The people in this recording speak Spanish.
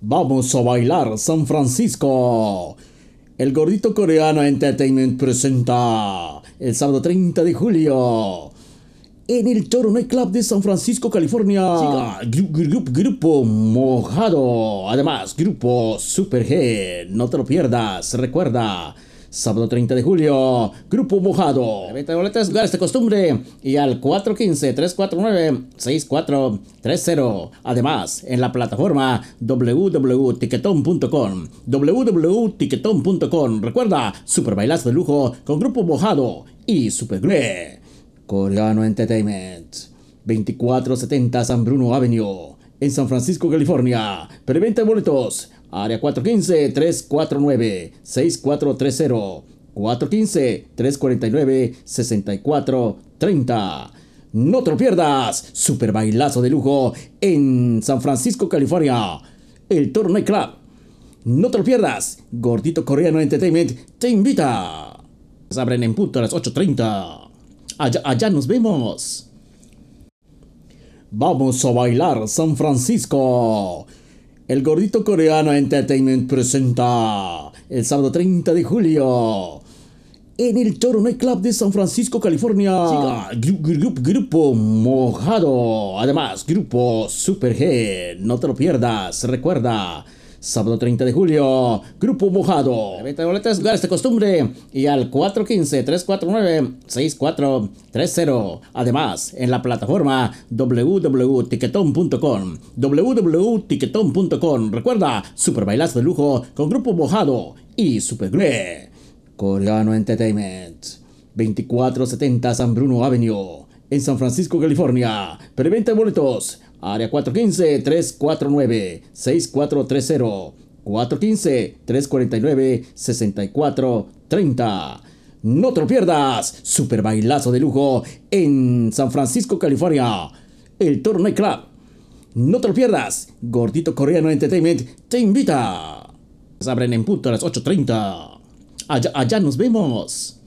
Vamos a bailar San Francisco. El gordito coreano Entertainment presenta el sábado 30 de julio en el Toro Night Club de San Francisco, California. Gru- gru- grupo Mojado. Además, grupo Superhead. No te lo pierdas. Recuerda. Sábado 30 de julio, Grupo Mojado. Venta de boletas, lugares de costumbre. Y al 415-349-6430. Además, en la plataforma www.ticketon.com. www.ticketon.com. Recuerda, super bailazo de lujo con Grupo Mojado y Super Grue. Coreano Entertainment. 2470 San Bruno Avenue. En San Francisco, California. Preventa de boletos. Área 415-349-6430. 415-349-6430. No te lo pierdas. Super bailazo de lujo en San Francisco, California. El Toro Night Club. No te lo pierdas. Gordito Coreano Entertainment te invita. Se abren en punto a las 8.30. Allá, allá nos vemos. Vamos a bailar San Francisco. El gordito coreano Entertainment presenta el sábado 30 de julio en el Toro Night Club de San Francisco, California. Gru- gru- grupo Mojado. Además, grupo Superhead. No te lo pierdas. Recuerda. Sábado 30 de julio, Grupo Mojado. Venta de boletas, lugares de costumbre. Y al 415-349-6430. Además, en la plataforma www.ticketon.com. www.ticketon.com. Recuerda, super bailazo de lujo con Grupo Mojado y Super Grue. Coreano Entertainment. 2470 San Bruno Avenue. En San Francisco, California. Preventa de boletos. Área 415-349-6430. 415-349-6430. No te lo pierdas. Super bailazo de lujo en San Francisco, California. El Toro Night Club. No te lo pierdas. Gordito Coreano Entertainment te invita. Se abren en punto a las 8.30. Allá, allá nos vemos.